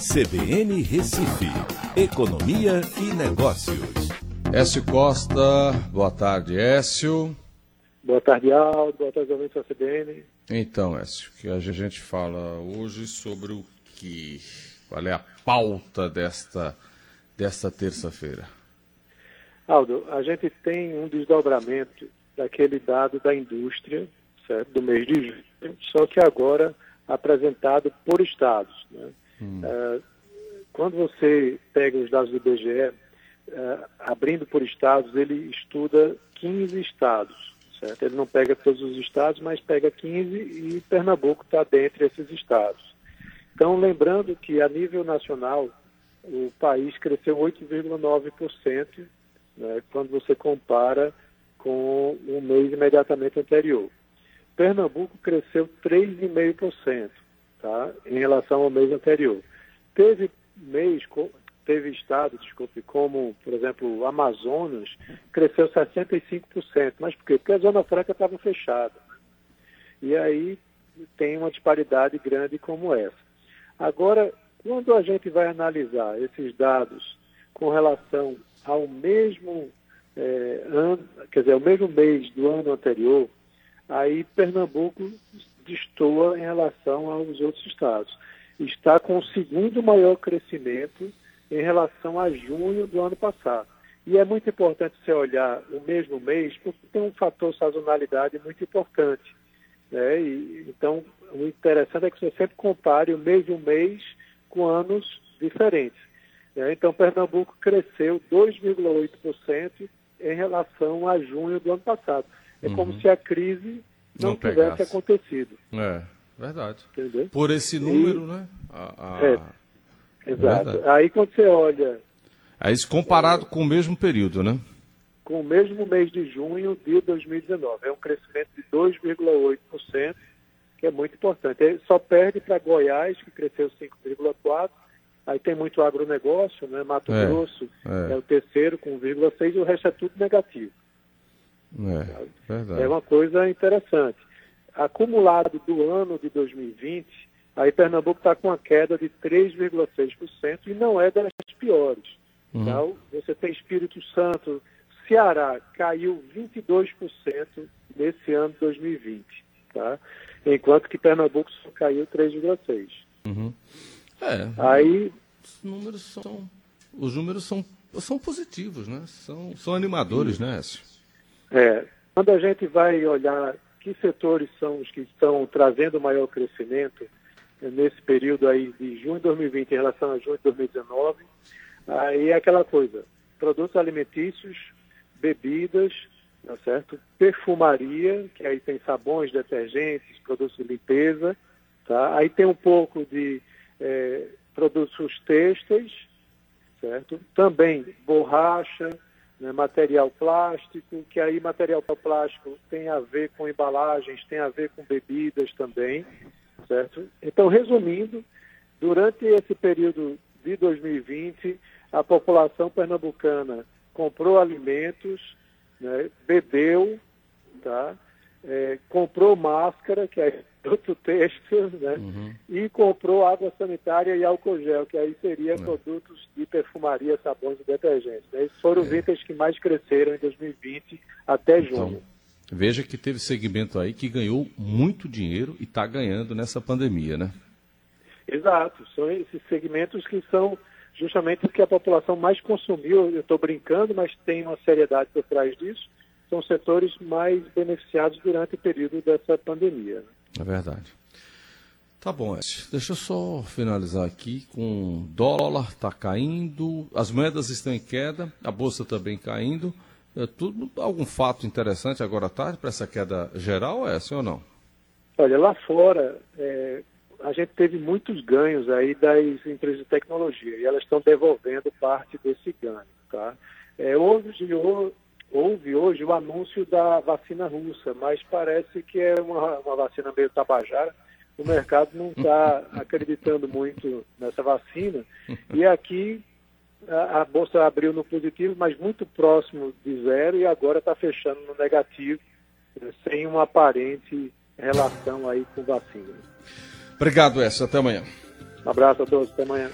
CBN Recife, Economia e Negócios. Écio Costa, boa tarde, Écio. Boa tarde, Aldo. Boa tarde, ouvintes da CBN. Então, Écio, que a gente fala hoje sobre o que? Qual é a pauta desta, desta terça-feira? Aldo, a gente tem um desdobramento daquele dado da indústria, certo? do mês de junho, só que agora apresentado por estados. Né? Hum. Uh, quando você pega os dados do IBGE, uh, abrindo por estados, ele estuda 15 estados. Certo? Ele não pega todos os estados, mas pega 15 e Pernambuco está dentre esses estados. Então, lembrando que a nível nacional, o país cresceu 8,9% né, quando você compara com o mês imediatamente anterior. Pernambuco cresceu 3,5%, tá? Em relação ao mês anterior. Teve mês, teve estado, desculpe, como, por exemplo, Amazonas, cresceu 65%. Mas por quê? Porque a Zona Franca estava fechada. E aí tem uma disparidade grande como essa. Agora, quando a gente vai analisar esses dados com relação ao mesmo é, ano, quer dizer, ao mesmo mês do ano anterior, aí Pernambuco destoa em relação aos outros estados. Está com o segundo maior crescimento em relação a junho do ano passado. E é muito importante você olhar o mesmo mês, porque tem um fator sazonalidade muito importante. Né? E, então, o interessante é que você sempre compare o mesmo mês com anos diferentes. Né? Então, Pernambuco cresceu 2,8% em relação a junho do ano passado. É uhum. como se a crise não, não tivesse acontecido. É, verdade. Entendeu? Por esse número, e, né? A, a... É, exato. É Aí quando você olha. Aí comparado é, com o mesmo período, né? Com o mesmo mês de junho de 2019. É um crescimento de 2,8%, que é muito importante. Ele só perde para Goiás, que cresceu 5,4%. Aí tem muito agronegócio, né? Mato é, Grosso é. é o terceiro com 1,6% e o resto é tudo negativo. É, é uma coisa interessante. Acumulado do ano de 2020, aí Pernambuco está com uma queda de 3,6% e não é das piores. Uhum. Então, você tem Espírito Santo, Ceará caiu 22% nesse ano de 2020, tá? enquanto que Pernambuco só caiu 3,6%. Uhum. É, aí, os números são, os números são, são positivos, né? São, são animadores, né, Écio? É, quando a gente vai olhar que setores são os que estão trazendo maior crescimento nesse período aí de junho de 2020 em relação a junho de 2019, aí é aquela coisa, produtos alimentícios, bebidas, tá certo? Perfumaria, que aí tem sabões, detergentes, produtos de limpeza, tá? Aí tem um pouco de é, produtos têxteis, certo? Também borracha, né, material plástico, que aí material plástico tem a ver com embalagens, tem a ver com bebidas também, certo? Então, resumindo, durante esse período de 2020, a população pernambucana comprou alimentos, né, bebeu, tá? É, comprou máscara, que é outro texto, né? Uhum. E comprou água sanitária e álcool gel, que aí seria uhum. produtos de perfumaria, sabões e detergentes. Né? Esses foram os é. itens que mais cresceram em 2020 até então, junho. Então, veja que teve segmento aí que ganhou muito dinheiro e está ganhando nessa pandemia, né? Exato. São esses segmentos que são justamente o que a população mais consumiu. Eu estou brincando, mas tem uma seriedade por trás disso. São setores mais beneficiados durante o período dessa pandemia. É verdade. Tá bom, Écio. Deixa eu só finalizar aqui com dólar está caindo, as moedas estão em queda, a bolsa também caindo. É tudo algum fato interessante agora à tarde para essa queda geral, Écio, ou não? Olha, lá fora é, a gente teve muitos ganhos aí das empresas de tecnologia e elas estão devolvendo parte desse ganho, tá? É, houve, houve hoje o anúncio da vacina russa, mas parece que é uma, uma vacina meio tabajara. O mercado não está acreditando muito nessa vacina. E aqui a, a, bolsa abriu no positivo, mas muito próximo de zero, e agora está fechando no negativo, sem uma aparente relação aí com vacina. Obrigado, Essa. Até amanhã. Um abraço a todos. Até amanhã.